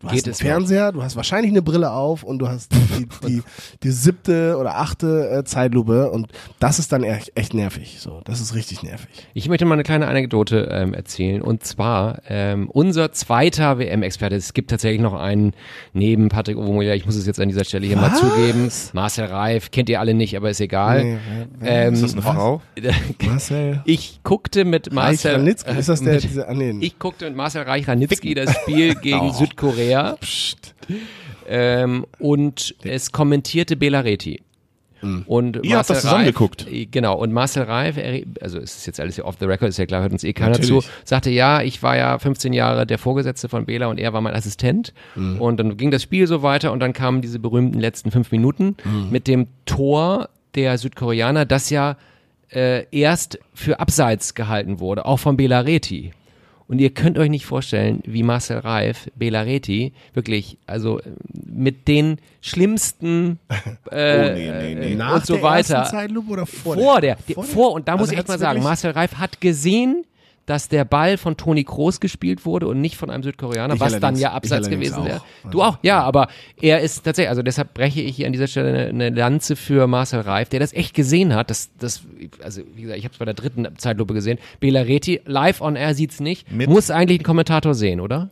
du Geht hast einen noch? Fernseher, du hast wahrscheinlich eine Brille auf und du hast die, die, die siebte oder achte äh, Zeitlupe und das ist dann echt, echt nervig. So, das ist richtig nervig. Ich möchte mal eine kleine Anekdote ähm, erzählen. Und zwar ähm, unser zweiter WM-Experte. Es gibt tatsächlich noch einen neben Patrick Ovomoya. Ich muss es jetzt an dieser Stelle hier mal Was? zugeben. Marcel Reif kennt ihr alle nicht, aber ist egal. Nee, ähm, Ist das eine Frau? Marcel. Ich guckte mit Marcel Ranitzky, ist das der, mit, dieser, ah, nee. Ich guckte mit Marcel Reich Ranitzky das Spiel gegen Südkorea Psst. ähm, und es kommentierte Belareti. Und Ihr habt das zusammen Reif, geguckt. äh, Genau, und Marcel Reif, also es ist jetzt alles hier off the record, ist ja klar, hört uns eh keiner Natürlich. zu, sagte, ja, ich war ja 15 Jahre der Vorgesetzte von Bela und er war mein Assistent. Und dann ging das Spiel so weiter und dann kamen diese berühmten letzten fünf Minuten mit dem Tor der Südkoreaner, das ja äh, erst für Abseits gehalten wurde, auch von Belareti. Und ihr könnt euch nicht vorstellen, wie Marcel Reif, Belareti, wirklich, also äh, mit den schlimmsten äh, Oh, nee, nee, nee. Nach und so der weiter. Zeitlupe oder vor, Vor der, die- Vor vor, der? und da muss Also ich echt hat's mal sagen, Marcel Reif hat gesehen, dass der Ball von Toni Kroos gespielt wurde und nicht von einem Südkoreaner, Ich was dann ja abseits gewesen wäre. Du auch, ja, aber er ist tatsächlich, also deshalb breche ich hier an dieser Stelle eine, eine Lanze für Marcel Reif, der das echt gesehen hat. Das, das, also wie gesagt, ich habe es bei der dritten Zeitlupe gesehen. Belareti live on air sieht's nicht. Mit- Muss eigentlich ein Kommentator sehen, oder?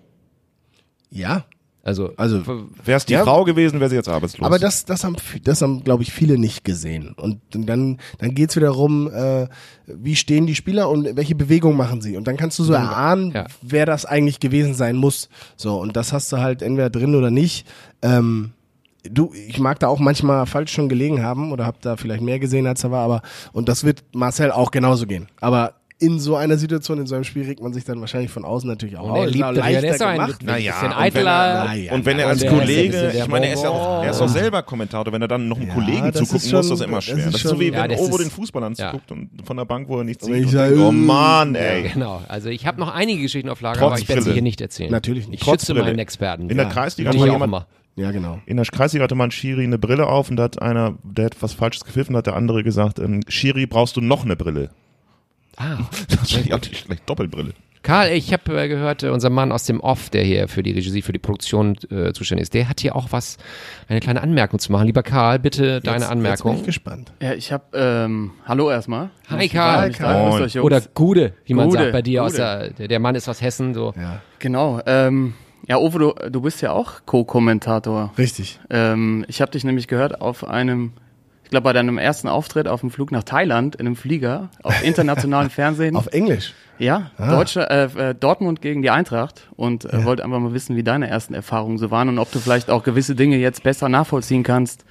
Ja, Also, also Wäre es die Ja. Frau gewesen, wäre sie jetzt arbeitslos. Aber das, das haben, das haben, glaube ich, viele nicht gesehen. Und dann, dann geht's wieder rum, äh, wie stehen die Spieler und welche Bewegung machen sie. Und dann kannst du so erahnen, Ja. wer das eigentlich gewesen sein muss. So, und das hast du halt entweder drin oder nicht. Ähm, du, ich mag da auch manchmal falsch schon gelegen haben oder hab da vielleicht mehr gesehen, als er war, aber, und das wird Marcel auch genauso gehen. Aber in so einer Situation, in so einem Spiel regt man sich dann wahrscheinlich von außen natürlich auch Und er liebt das ja, der ist doch ein. Naja, bisschen und wenn eitler. er- und wenn er als Kollege, ich meine, er ist ja auch, er ist auch selber Kommentator, wenn er dann noch einem Ja, Kollegen das ist zugucken schon- muss, das ist immer das schwer. ist Das ist so schon- wie Ja, wenn das Ovo ist- den Fußball anzuguckt und von der Bank, wo er nichts sieht. sag, oh ähm, Mann, ey. Genau, also ich habe noch einige Geschichten auf Lager, Trotz aber ich werde sie hier nicht erzählen. Natürlich nicht. Ich Trotz schütze Brille. meinen Experten. In der Ja. Kreisliga hat jemand- immer. Ja, genau. In der Kreisliga hatte mal ein Schiri eine Brille auf und da hat einer, der hat was Falsches gepfiffen, hat der andere gesagt, ähm, Schiri, brauchst du noch eine Brille? Ah. Das ist ja nicht schlecht, Doppelbrille. Karl, ich habe äh, gehört, äh, unser Mann aus dem Off, der hier für die Regie, für die Produktion äh, zuständig ist, der hat hier auch was, eine kleine Anmerkung zu machen. Lieber Karl, bitte deine Jetzt- Jetzt Anmerkung. bin ich gespannt. Ja, ich habe, ähm, hallo erstmal. Hi, Karl. Hi, Karl. Jungs. Oder Gude, wie man Gude, sagt bei dir aus der, der Mann ist aus Hessen, so. Ja, Genau. Ähm, ja, Uwe, du, du bist ja auch Co-Kommentator. richtig. Ähm, ich habe dich nämlich gehört auf einem, ich glaube bei deinem ersten Auftritt auf dem Flug nach Thailand in einem Flieger auf internationalen Fernsehen. Auf Englisch. ja, Ah. Deutsche, äh, äh, Dortmund gegen die Eintracht und äh, wollte einfach mal wissen, wie deine ersten Erfahrungen so waren und ob du vielleicht auch gewisse Dinge jetzt besser nachvollziehen kannst,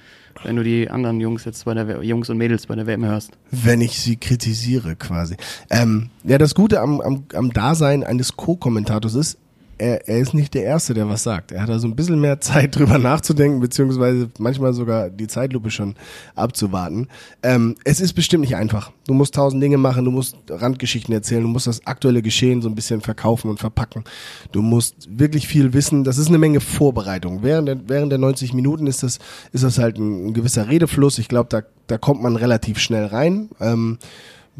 wenn du die anderen Jungs jetzt bei der W- Jungs und Mädels bei der WM hörst. Wenn ich sie kritisiere, quasi. Ähm, ja, das Gute am, am, am Dasein eines Co-Kommentators ist, er, er ist nicht der Erste, der was sagt. Er hat also ein bisschen mehr Zeit drüber nachzudenken, beziehungsweise manchmal sogar die Zeitlupe schon abzuwarten. Ähm, es ist bestimmt nicht einfach. Du musst tausend Dinge machen, du musst Randgeschichten erzählen, du musst das aktuelle Geschehen so ein bisschen verkaufen und verpacken. Du musst wirklich viel wissen. Das ist eine Menge Vorbereitung. Während der, während der 90 Minuten ist das, ist das halt ein, ein gewisser Redefluss. Ich glaube, da, da kommt man relativ schnell rein. Ähm,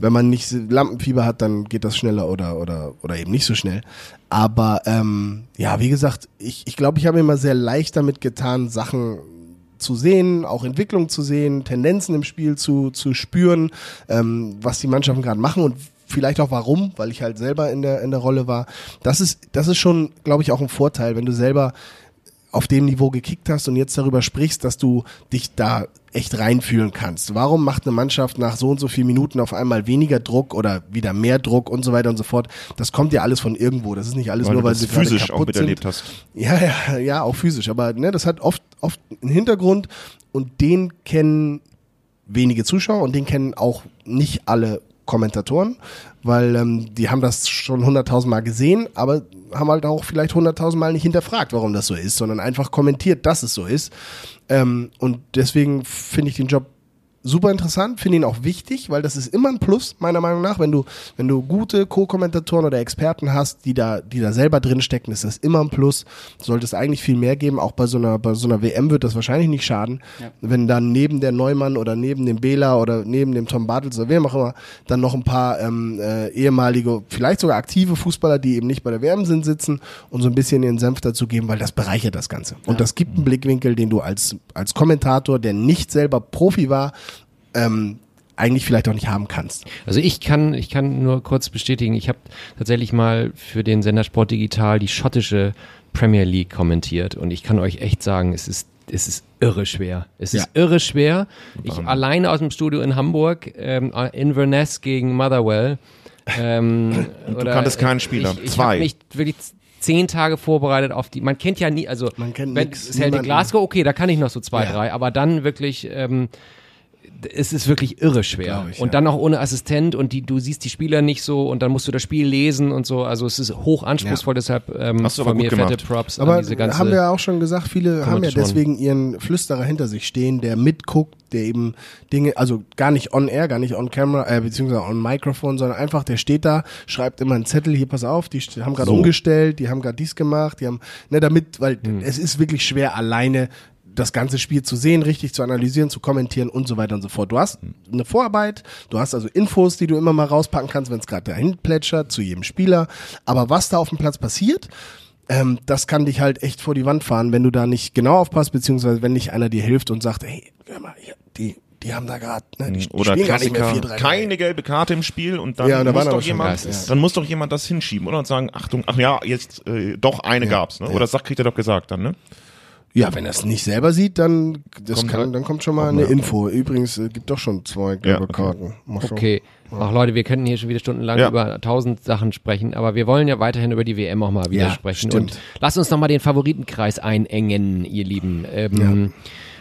wenn man nicht Lampenfieber hat, dann geht das schneller oder oder oder eben nicht so schnell. Aber ähm, ja, wie gesagt, ich ich glaube, ich habe immer sehr leicht damit getan, Sachen zu sehen, auch Entwicklung zu sehen, Tendenzen im Spiel zu zu spüren, ähm, was die Mannschaften gerade machen und vielleicht auch warum, weil ich halt selber in der in der Rolle war. Das ist das ist schon, glaube ich, auch ein Vorteil, wenn du selber auf dem Niveau gekickt hast und jetzt darüber sprichst, dass du dich da echt reinfühlen kannst. Warum macht eine Mannschaft nach so und so vielen Minuten auf einmal weniger Druck oder wieder mehr Druck und so weiter und so fort? Das kommt ja alles von irgendwo. Das ist nicht alles Weil nur, weil sie physisch auch kaputt miterlebt sind. hast. Ja, ja, ja, auch physisch. Aber ne, das hat oft, oft einen Hintergrund und den kennen wenige Zuschauer und den kennen auch nicht alle Kommentatoren, weil ähm, die haben das schon hunderttausend Mal gesehen, aber haben halt auch vielleicht hunderttausend Mal nicht hinterfragt, warum das so ist, sondern einfach kommentiert, dass es so ist. Ähm, und deswegen finde ich den Job super interessant, finde ihn auch wichtig, weil das ist immer ein Plus, meiner Meinung nach. Wenn du, wenn du gute Co-Kommentatoren oder Experten hast, die da, die da selber drin stecken, ist das immer ein Plus. Sollte es eigentlich viel mehr geben. Auch bei so einer, bei so einer WM wird das wahrscheinlich nicht schaden. Ja. Wenn dann neben der Neumann oder neben dem Bela oder neben dem Tom Bartels oder wem auch immer, dann noch ein paar ähm, äh, ehemalige, vielleicht sogar aktive Fußballer, die eben nicht bei der WM sind, sitzen und so ein bisschen ihren Senf dazu geben, weil das bereichert das Ganze. Und das gibt einen Blickwinkel, den du als, als Kommentator, der nicht selber Profi war, ähm, eigentlich vielleicht auch nicht haben kannst. Also ich kann, ich kann nur kurz bestätigen, ich habe tatsächlich mal für den Sender Sport Digital die schottische Premier League kommentiert und ich kann euch echt sagen, es ist es ist irre schwer. Es ist irre schwer. Ich alleine aus dem Studio in Hamburg, ähm, Inverness gegen Motherwell. Ähm, du kanntest keinen Spieler. Ich, ich Zwei. habe mich wirklich zehn Tage vorbereitet auf die. Man kennt ja nie, also Man kennt wenn nix, Celtic. Glasgow, okay, da kann ich noch so zwei, Ja. drei, aber dann wirklich. Ähm, es ist wirklich irre schwer. Ich, und ja. dann auch ohne Assistent und die, du siehst die Spieler nicht so und dann musst du das Spiel lesen und so. Also es ist hoch anspruchsvoll, deshalb ähm, Hast du aber von mir gut fette gemacht. Props Aber an diese ganze. haben wir ja auch schon gesagt, viele haben ja deswegen ihren Flüsterer hinter sich stehen, der mitguckt, der eben Dinge, also gar nicht on air, gar nicht on camera, äh, beziehungsweise on Microphone, sondern einfach, der steht da, schreibt immer einen Zettel, hier pass auf, die haben gerade So. umgestellt, die haben gerade dies gemacht, die haben, ne, damit, weil Hm. es ist wirklich schwer alleine das ganze Spiel zu sehen, richtig zu analysieren, zu kommentieren und so weiter und so fort. Du hast eine Vorarbeit, du hast also Infos, die du immer mal rauspacken kannst, wenn es gerade dahin plätschert, zu jedem Spieler. Aber was da auf dem Platz passiert, ähm, das kann dich halt echt vor die Wand fahren, wenn du da nicht genau aufpasst, beziehungsweise wenn nicht einer dir hilft und sagt, hey, hör mal, hier, die, die haben da gerade, ne, die, die Oder spielen gar nicht mehr Klassiker, 4-3-3. keine gelbe Karte im Spiel und dann, Ja, da muss doch jemand, Geistes. dann muss doch jemand das hinschieben oder und sagen, Achtung, ach ja, jetzt äh, doch eine gab's, ne? Oder das sagt, kriegt er doch gesagt dann, ne? Ja, wenn er es nicht selber sieht, dann, das Kommt kann, dann kommt schon mal eine Info. Übrigens, äh, gibt doch schon zwei gelbe okay. Karten. Mach. Okay. Ach Leute, wir könnten hier schon wieder stundenlang Ja. über tausend Sachen sprechen, aber wir wollen ja weiterhin über die WM auch mal wieder Ja, sprechen. stimmt. Und lasst uns nochmal den Favoritenkreis einengen, ihr Lieben. Ähm,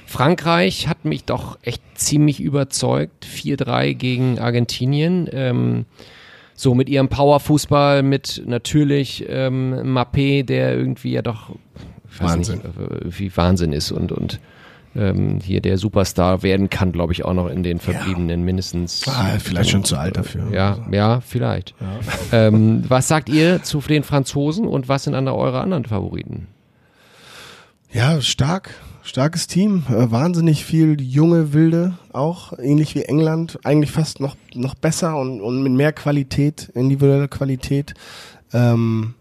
Frankreich hat mich doch echt ziemlich überzeugt. 4-3 gegen Argentinien. Ähm, so mit ihrem Powerfußball, mit natürlich ähm, Mappé, der irgendwie ja doch Wahnsinn. nicht, äh, wie Wahnsinn ist und und ähm, hier der Superstar werden kann, glaube ich, auch noch in den verbliebenen mindestens. Ah, vielleicht schon zu alt dafür. Ja, ja, vielleicht. Ähm, was sagt ihr zu den Franzosen und was sind an eure anderen Favoriten? Ja, stark. Starkes Team. Äh, wahnsinnig viel junge Wilde auch. Ähnlich wie England. Eigentlich fast noch, noch besser und, und mit mehr Qualität, individueller Qualität. Ähm,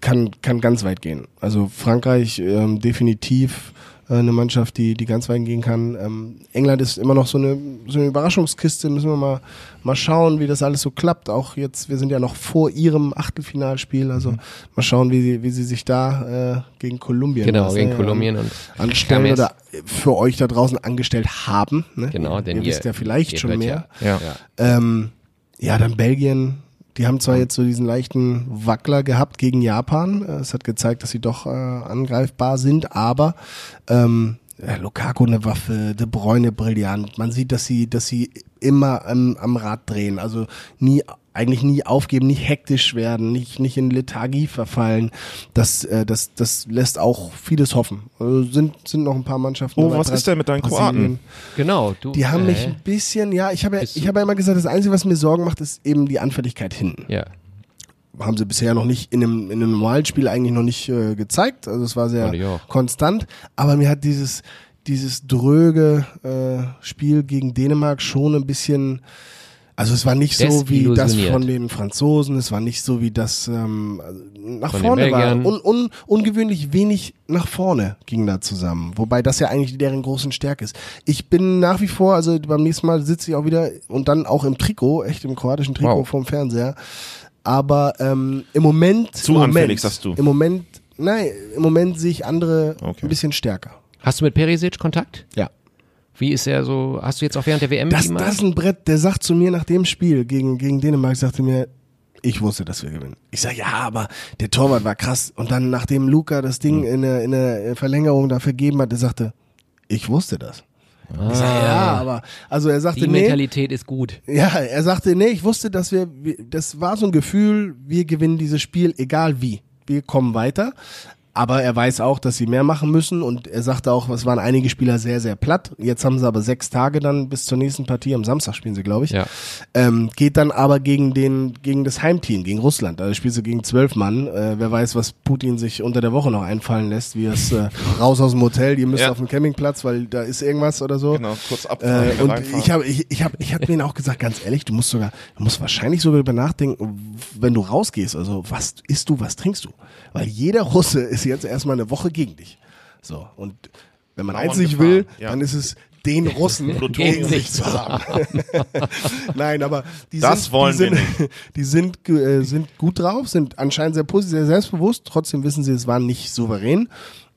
kann, kann ganz weit gehen. Also Frankreich ähm, definitiv äh, eine Mannschaft, die, die ganz weit gehen kann. Ähm, England ist immer noch so eine, so eine Überraschungskiste. Müssen wir mal, mal schauen, wie das alles so klappt. Auch jetzt, wir sind ja noch vor ihrem Achtelfinalspiel. Also Mhm. mal schauen, wie sie, wie sie sich da äh, gegen Kolumbien Genau, was, gegen ne, Kolumbien und anstellen oder für euch da draußen angestellt haben. Ne? Genau, denn ihr ihr, wisst ja vielleicht schon mehr. Ja. Ja. Ähm, ja, dann Belgien. Die haben zwar jetzt so diesen leichten Wackler gehabt gegen Japan. Äh, Es hat gezeigt, dass sie doch äh, angreifbar sind, aber ähm, ja, Lukaku eine Waffe, De Bruyne brillant. Man sieht, dass sie, dass sie immer am, am Rad drehen. Also nie, eigentlich nie aufgeben, nicht hektisch werden, nicht, nicht in Lethargie verfallen. Das, äh, das, das lässt auch vieles hoffen. Also sind, sind noch ein paar Mannschaften. Oh, was ist denn mit deinen Brasilien. Kroaten? Genau, du. Die haben äh, mich ein bisschen, ja, ich habe ja, ich habe ja immer gesagt, das Einzige, was mir Sorgen macht, ist eben die Anfälligkeit hinten. Ja, Haben sie bisher noch nicht in einem, in einem normalen Spiel eigentlich noch nicht äh, gezeigt. Also es war sehr konstant. Aber mir hat dieses, dieses dröge äh, Spiel gegen Dänemark schon ein bisschen Also es war nicht so wie das von den Franzosen, es war nicht so wie das ähm, nach Von vorne war. Un, un, ungewöhnlich wenig nach vorne ging da zusammen. Wobei das ja eigentlich deren großen Stärke ist. Ich bin nach wie vor, also beim nächsten Mal sitze ich auch wieder und dann auch im Trikot, echt im kroatischen Trikot Wow. vorm Fernseher. Aber ähm, im Moment, Zu im Moment, anfällig, sagst du. Im Moment, nein, im Moment sehe ich andere Okay. ein bisschen stärker. Hast du mit Perisic Kontakt? Ja. Wie ist er so? Hast du jetzt auch während der WM Das, das ist ein Brett, der sagt zu mir nach dem Spiel gegen, gegen Dänemark, sagte mir, ich wusste, dass wir gewinnen. Ich sag, ja, aber der Torwart war krass. Und dann, nachdem Luca das Ding Hm. in, der, in der Verlängerung da vergeben hat, der sagte, ich wusste das. Ich sag, ja, aber, also er sagte, Ah. die nee, Mentalität ist gut. ja, er sagte, nee, ich wusste, dass wir, das war so ein Gefühl, wir gewinnen dieses Spiel, egal wie. Wir kommen weiter. Aber er weiß auch, dass sie mehr machen müssen und er sagte auch, es waren einige Spieler sehr, sehr platt. Jetzt haben sie aber sechs Tage dann bis zur nächsten Partie. Am Samstag spielen sie, glaube ich. Ja. Ähm, geht dann aber gegen den, gegen das Heimteam, gegen Russland. Also spielst du gegen zwölf Mann. Äh, wer weiß, was Putin sich unter der Woche noch einfallen lässt, wie es äh, raus aus dem Hotel, ihr müsst Ja. auf dem Campingplatz, weil da ist irgendwas oder so. Genau, kurz abfahren. Äh, und ich habe, ich, ich habe, ich habe denen auch gesagt, ganz ehrlich, du musst sogar, du musst wahrscheinlich sogar über nachdenken, wenn du rausgehst. Also was isst du, was trinkst du? Weil jeder Russe ist jetzt erstmal eine Woche gegen dich. So und wenn man eins nicht will, ja. dann ist es den Russen gegen sich zu haben. Nein, aber die Das sind, wollen die wir sind, die sind, äh, sind gut drauf, sind anscheinend sehr positiv, sehr selbstbewusst. Trotzdem wissen sie, es war nicht souverän.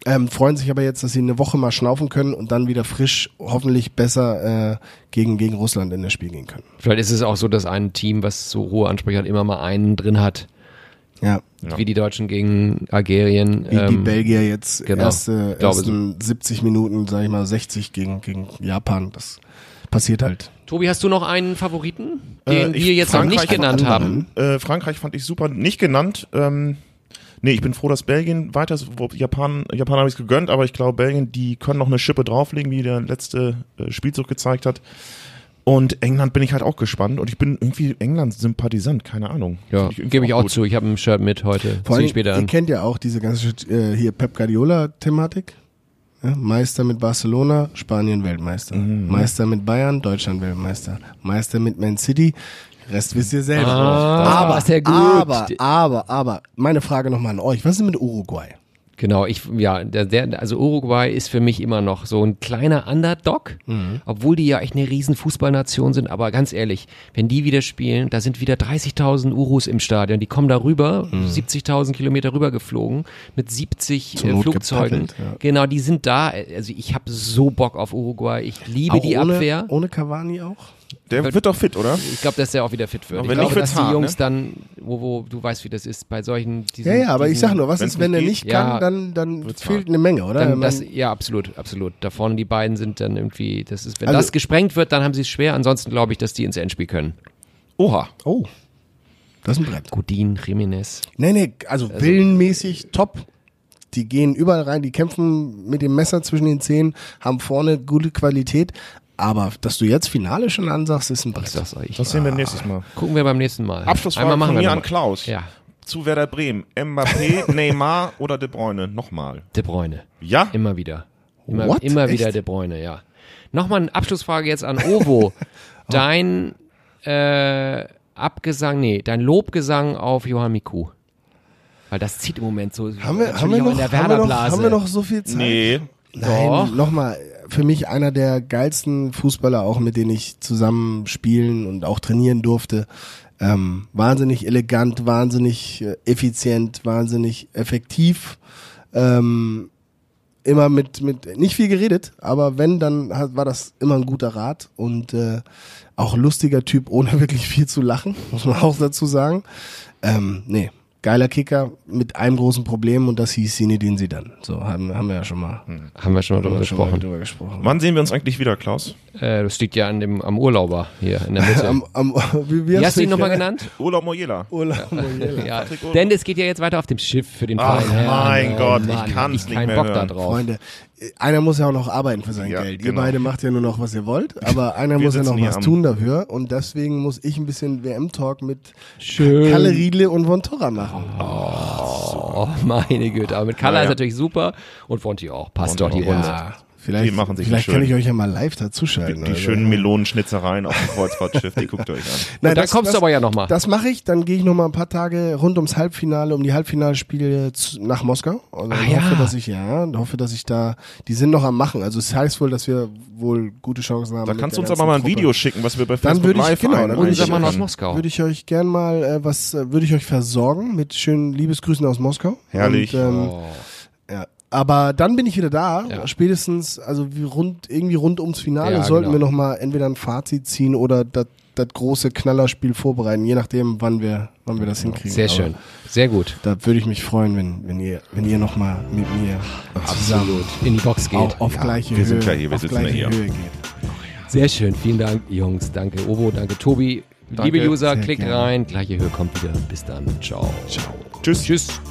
Ähm, freuen sich aber jetzt, dass sie eine Woche mal schnaufen können und dann wieder frisch, hoffentlich besser äh, gegen, gegen Russland in das Spiel gehen können. Vielleicht ist es auch so, dass ein Team, was so hohe Ansprüche hat, immer mal einen drin hat. Ja, Wie die Deutschen gegen Algerien. wie die ähm, Belgier jetzt genau. erste, ersten 70 Minuten, sag ich mal, 60 gegen, gegen Japan. Das passiert halt. Tobi, hast du noch einen Favoriten, den Äh, ich- wir jetzt noch nicht Frankreich genannt haben? Äh, Frankreich fand ich super, nicht genannt. Ähm, nee, ich bin froh, dass Belgien weiter ist. Wo Japan, Japan habe ich es gegönnt, aber ich glaube, Belgien, die können noch eine Schippe drauflegen, wie der letzte äh, Spielzug gezeigt hat. Und England bin ich halt auch gespannt und ich bin irgendwie England-Sympathisant, keine Ahnung. Ja, gebe ich auch gut. zu. Ich habe ein Shirt mit heute. Vor Zieh allem, ich später ihr an. kennt ja auch diese ganze äh, hier Pep Guardiola-Thematik. Ja, Meister mit Barcelona, Spanien Weltmeister. Mhm. Meister mit Bayern, Deutschland Weltmeister. Meister mit Man City. Rest wisst ihr selber. Ah, aber, sehr gut. aber, aber, aber, meine Frage nochmal an euch. Was ist denn mit Uruguay? Genau, ich, ja, der, der, also Uruguay ist für mich immer noch so ein kleiner Underdog, obwohl die ja echt eine riesen Fußballnation sind, aber ganz ehrlich, wenn die wieder spielen, da sind wieder 30.000 Urus im Stadion, die kommen da rüber, 70.000 Kilometer rüber geflogen, mit 70 Zur äh, Flugzeugen. ja. Genau, die sind da, also ich habe so Bock auf Uruguay, ich liebe Auch die ohne, Abwehr. ohne Cavani auch? Der wird doch fit, oder? Ich glaube, dass der auch wieder fit wird. Und Ich wenn glaube, nicht, dass die hart, Jungs ne? dann, wo, wo, du weißt, wie das ist, bei solchen, diesen, Ja, ja, aber ich diesen- sag nur, was ist, wenn er nicht kann, ja, dann, dann fehlt hart. eine Menge, oder? Dann das, ja, absolut, absolut. Da vorne die beiden sind dann irgendwie, das ist, wenn Also- das gesprengt wird, dann haben sie es schwer. Ansonsten glaube ich, dass die ins Endspiel können. Oha. oh, das ist ein Brett. Godin, Jiménez. Nee, nee, also, willenmäßig top. Die gehen überall rein, die kämpfen mit dem Messer zwischen den Zähnen, haben vorne gute Qualität. Aber dass du jetzt Finale schon ansagst, ist ein Brett. euch. Das sehen wir nächstes Mal. Gucken wir beim nächsten Mal. Abschlussfrage Einmal machen von wir mir an. Klaus. Ja, Zu Werder Bremen. Mbappé, Neymar oder De Bruyne? Nochmal. De Bruyne. Ja? Immer wieder. Immer, What? immer wieder Echt? De Bruyne, ja. Nochmal eine Abschlussfrage jetzt an Ovo. Dein äh, Abgesang, nee, dein Lobgesang auf Johann Miku. Weil das zieht im Moment so. Haben wir, haben wir, noch, in der haben, wir noch, haben wir noch so viel Zeit? Nee. Nein, nochmal, für mich einer der geilsten Fußballer, auch mit denen ich zusammen spielen und auch trainieren durfte. Ähm, wahnsinnig elegant, wahnsinnig äh, effizient, wahnsinnig effektiv. Ähm, immer mit, mit, nicht viel geredet, aber wenn, dann hat, war das immer ein guter Rat und äh, auch lustiger Typ, ohne wirklich viel zu lachen, muss man auch dazu sagen. Ähm, nee, geiler Kicker mit einem großen Problem und das hieß Sinedin Sidan. So haben, haben wir ja schon mal, Haben wir schon mal drüber mal gesprochen. drüber gesprochen. Wann sehen wir uns eigentlich wieder, Klaus? Äh, das liegt ja an dem, am Urlauber hier in der Mitte. Am, am, wie, wie Wie hast du ihn nochmal ja? genannt? Urlaub Mojela. Urlaub Mojela. Ja, denn es geht ja jetzt weiter auf dem Schiff für den Ach, Verein. mein Oh Gott, ich Mann, kann's hab ich nicht keinen mehr Bock da hören. drauf. Freunde, einer muss ja auch noch arbeiten für sein Ja, Geld. genau. Ihr beide macht ja nur noch, was ihr wollt, aber einer muss ja noch was am- tun dafür und deswegen muss ich ein bisschen WM-Talk mit Schön. Kalle Riedle und Von Torra machen. Oh, meine Güte. Aber mit Kalla Ja, ist natürlich super und Fonti auch. Passt doch die. Runde. Ja, Vielleicht, die machen sich vielleicht kann ich euch ja mal live dazuschalten. die also. schönen Melonenschnitzereien auf dem Kreuzfahrtschiff, die guckt euch an. Nein, Und dann kommst du aber ja noch mal. Das mache ich, dann gehe ich noch mal ein paar Tage rund ums Halbfinale, um die Halbfinalspiele zu, nach Moskau. Also Ah, ich hoffe, ja. dass ich ja, hoffe, dass ich da, die sind noch am machen. Also es heißt wohl, dass wir wohl gute Chancen haben. Da kannst du uns aber mal ein ganzen Video schicken, was wir bei Dann Facebook würde ich- Live genau, ein- dann würde ich aus einstellen. Moskau. Würde ich euch gern mal äh, was, äh, würde ich euch versorgen mit schönen Liebesgrüßen aus Moskau. Herrlich. Und, ähm, Oh. ja. Aber dann bin ich wieder da, Ja. spätestens, also wie rund, irgendwie rund ums Finale Ja, sollten genau. wir nochmal entweder ein Fazit ziehen oder das große Knallerspiel vorbereiten, je nachdem, wann wir, wann wir das hinkriegen. Sehr Aber schön. Sehr gut. Da würde ich mich freuen, wenn, wenn ihr, wenn ihr nochmal mit mir zusammen In die Box geht. auf, auf gleiche wir Höhe, sind ja hier, wir auf sitzen ja gleiche hier. Höhe geht. Sehr schön. Vielen Dank, Jungs. Danke, Obo. Danke, Tobi. Liebe User, Sehr klick gerne. rein. Gleiche Höhe kommt wieder. Bis dann. Ciao. Ciao. Tschüss. Tschüss.